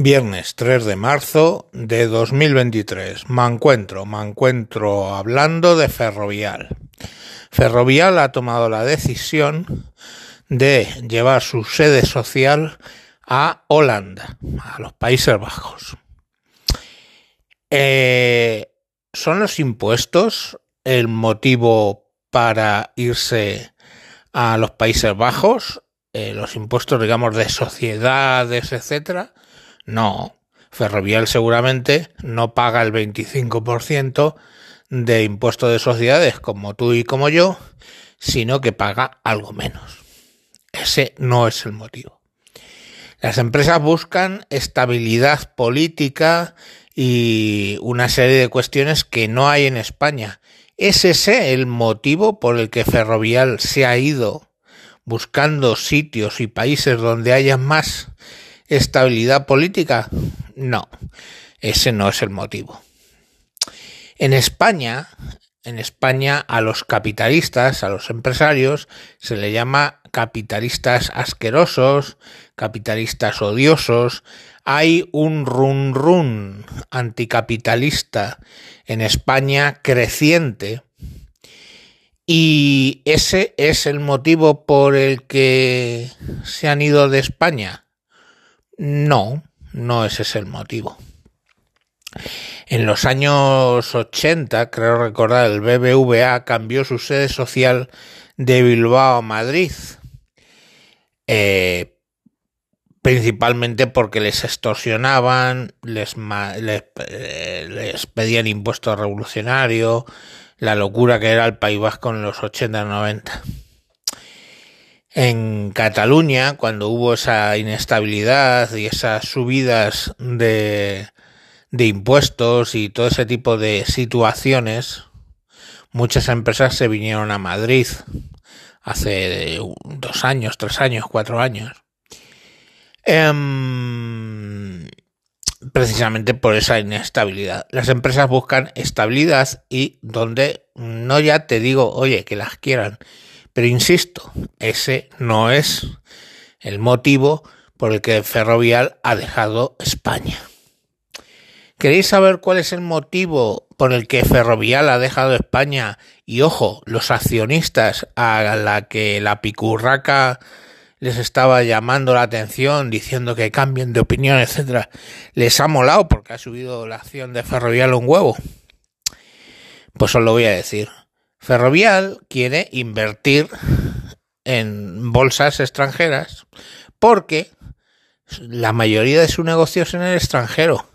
Viernes 3 de marzo de 2023. Me encuentro, me encuentro hablando de Ferrovial. Ferrovial ha tomado la decisión de llevar su sede social a Holanda, a los Países Bajos. Eh, ¿Son los impuestos el motivo para irse a los Países Bajos? Eh, los impuestos, digamos, de sociedades, etcétera no, Ferrovial seguramente no paga el 25% de impuesto de sociedades como tú y como yo, sino que paga algo menos. Ese no es el motivo. Las empresas buscan estabilidad política y una serie de cuestiones que no hay en España. ¿Es ese el motivo por el que Ferrovial se ha ido buscando sitios y países donde haya más ¿Estabilidad política? No, ese no es el motivo. En España, en España a los capitalistas, a los empresarios, se le llama capitalistas asquerosos, capitalistas odiosos. Hay un run run anticapitalista en España creciente. Y ese es el motivo por el que se han ido de España. No, no ese es el motivo. En los años 80, creo recordar, el BBVA cambió su sede social de Bilbao a Madrid. Eh, principalmente porque les extorsionaban, les, eh, les, pedían impuestos revolucionarios, la locura que era el País Vasco en los 80-90. En Cataluña, cuando hubo esa inestabilidad y esas subidas de, impuestos y todo ese tipo de situaciones, muchas empresas se vinieron a Madrid hace dos años, tres años, cuatro años. Em, precisamente por esa inestabilidad. Las empresas buscan estabilidad y donde no ya te digo, oye, que las quieran, pero insisto, ese no es el motivo por el que Ferrovial ha dejado España. ¿Queréis saber cuál es el motivo por el que Ferrovial ha dejado España? Y ojo, los accionistas a la que la picurraca les estaba llamando la atención, diciendo que cambien de opinión, etcétera, les ha molado porque ha subido la acción de Ferrovial un huevo. Pues os lo voy a decir. Ferrovial quiere invertir en bolsas extranjeras porque la mayoría de su negocio es en el extranjero.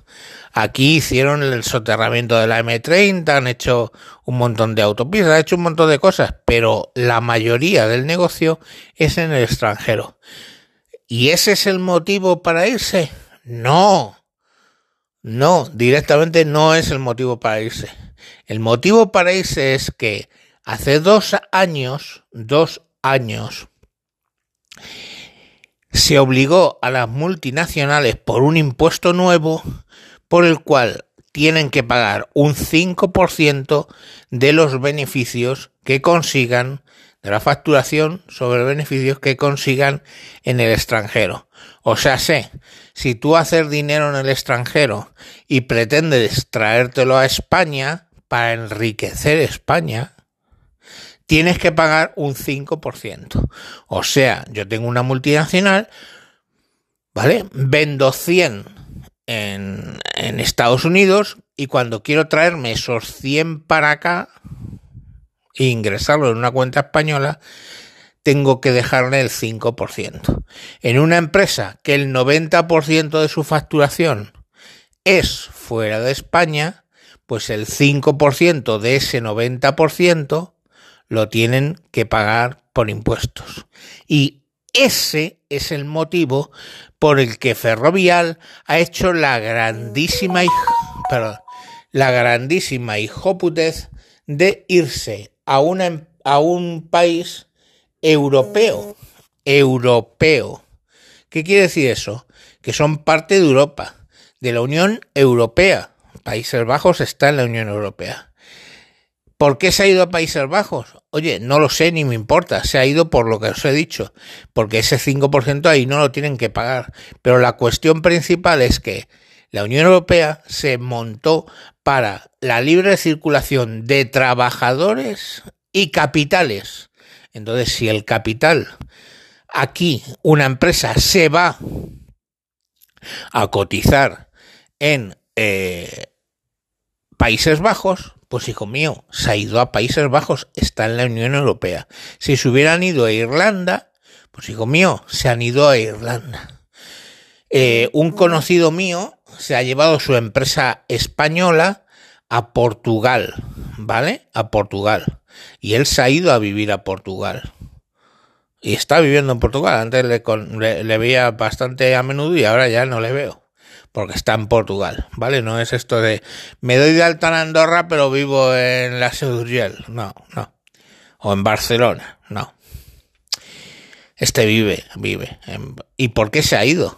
Aquí hicieron el soterramiento de la M30, han hecho un montón de autopistas, han hecho un montón de cosas, pero la mayoría del negocio es en el extranjero. ¿Y ese es el motivo para irse? No. No, directamente no es el motivo para irse. El motivo para irse es que hace dos años, dos años, se obligó a las multinacionales por un impuesto nuevo por el cual tienen que pagar un 5% de los beneficios que consigan, de la facturación sobre beneficios que consigan en el extranjero. O sea, sé, si tú haces dinero en el extranjero y pretendes traértelo a España, para enriquecer España, tienes que pagar un 5%. O sea, yo tengo una multinacional, ¿vale? Vendo 100 en, en Estados Unidos y cuando quiero traerme esos 100 para acá e ingresarlo en una cuenta española, tengo que dejarle el 5%. En una empresa que el 90% de su facturación es fuera de España, pues el 5% de ese 90% lo tienen que pagar por impuestos. Y ese es el motivo por el que Ferrovial ha hecho la grandísima, perdón, la grandísima hijoputez de irse a, una, a un país europeo. Europeo. ¿Qué quiere decir eso? Que son parte de Europa, de la Unión Europea. Países Bajos está en la Unión Europea. ¿Por qué se ha ido a Países Bajos? Oye, no lo sé ni me importa, se ha ido por lo que os he dicho, porque ese 5% ahí no lo tienen que pagar. Pero la cuestión principal es que la Unión Europea se montó para la libre circulación de trabajadores y capitales. Entonces, si el capital, aquí una empresa se va a cotizar en eh, Países Bajos, pues hijo mío, se ha ido a Países Bajos, está en la Unión Europea. Si se hubieran ido a Irlanda, pues hijo mío, se han ido a Irlanda. Eh, un conocido mío se ha llevado su empresa española a Portugal, ¿vale? A Portugal. Y él se ha ido a vivir a Portugal. Y está viviendo en Portugal. Antes le, le veía bastante a menudo y ahora ya no le veo porque está en Portugal, ¿vale? No es esto de me doy de alta en Andorra pero vivo en la Seurgel, no, no. O en Barcelona, no. Este vive, vive. ¿Y por qué se ha ido?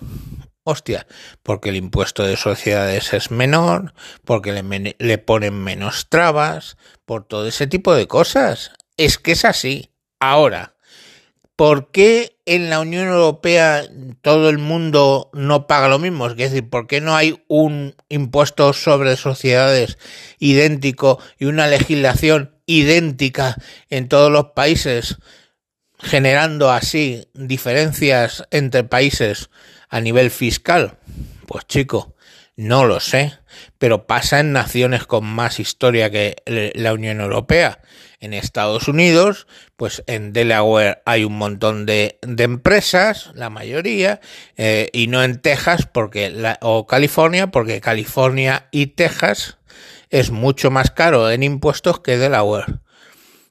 Hostia, porque el impuesto de sociedades es menor, porque le, le ponen menos trabas, por todo ese tipo de cosas. Es que es así. Ahora, ¿por qué en la Unión Europea todo el mundo no paga lo mismo? Es decir, ¿por qué no hay un impuesto sobre sociedades idéntico y una legislación idéntica en todos los países, generando así diferencias entre países a nivel fiscal? Pues chico, no lo sé, pero pasa en naciones con más historia que la Unión Europea en Estados Unidos, pues en Delaware hay un montón de, empresas, la mayoría, eh, y no en Texas porque o California, porque California y Texas es mucho más caro en impuestos que Delaware.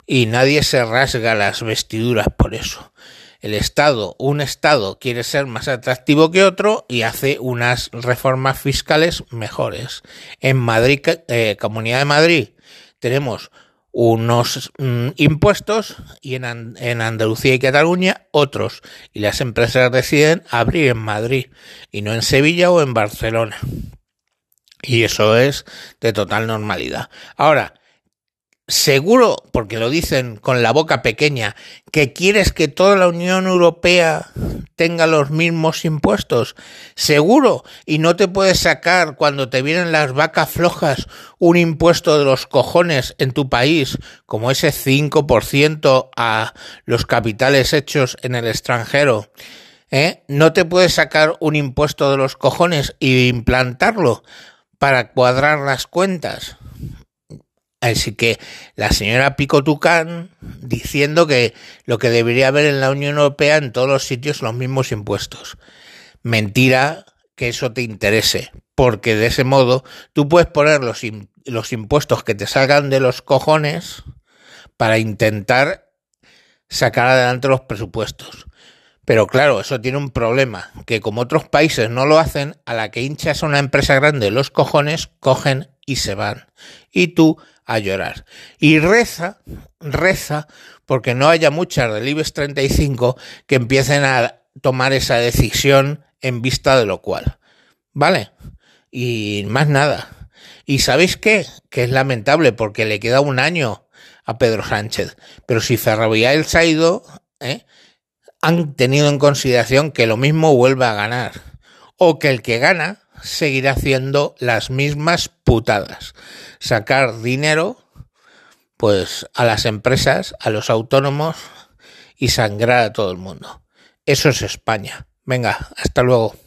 Y nadie se rasga las vestiduras por eso. El Estado, un Estado quiere ser más atractivo que otro y hace unas reformas fiscales mejores. En Madrid, eh, Comunidad de Madrid, tenemos unos mm, impuestos y en, en, Andalucía y Cataluña otros. Y las empresas deciden abrir en Madrid y no en Sevilla o en Barcelona. Y eso es de total normalidad. Ahora, seguro, porque lo dicen con la boca pequeña, que quieres que toda la Unión Europea tenga los mismos impuestos, seguro, y no te puedes sacar cuando te vienen las vacas flojas un impuesto de los cojones en tu país, como ese 5% a los capitales hechos en el extranjero. ¿Eh? No te puedes sacar un impuesto de los cojones y implantarlo para cuadrar las cuentas. Así que la señora Picotucán diciendo que lo que debería haber en la Unión Europea en todos los sitios los mismos impuestos. Mentira que eso te interese, porque de ese modo tú puedes poner los, los impuestos que te salgan de los cojones para intentar sacar adelante los presupuestos. Pero claro, eso tiene un problema, que como otros países no lo hacen, a la que hinchas a una empresa grande los cojones, cogen y se van. Y tú a llorar. Y reza, reza, porque no haya muchas del IBEX 35 que empiecen a tomar esa decisión en vista de lo cual. ¿Vale? Y más nada. ¿Y sabéis qué? Que es lamentable porque le queda un año a Pedro Sánchez. Pero si Ferrovial se ha ido, ¿eh? han tenido en consideración que lo mismo vuelve a ganar. O que el que gana seguirá haciendo las mismas putadas. Sacar dinero, pues, a las empresas, a los autónomos y sangrar a todo el mundo. Eso es España. Venga, hasta luego.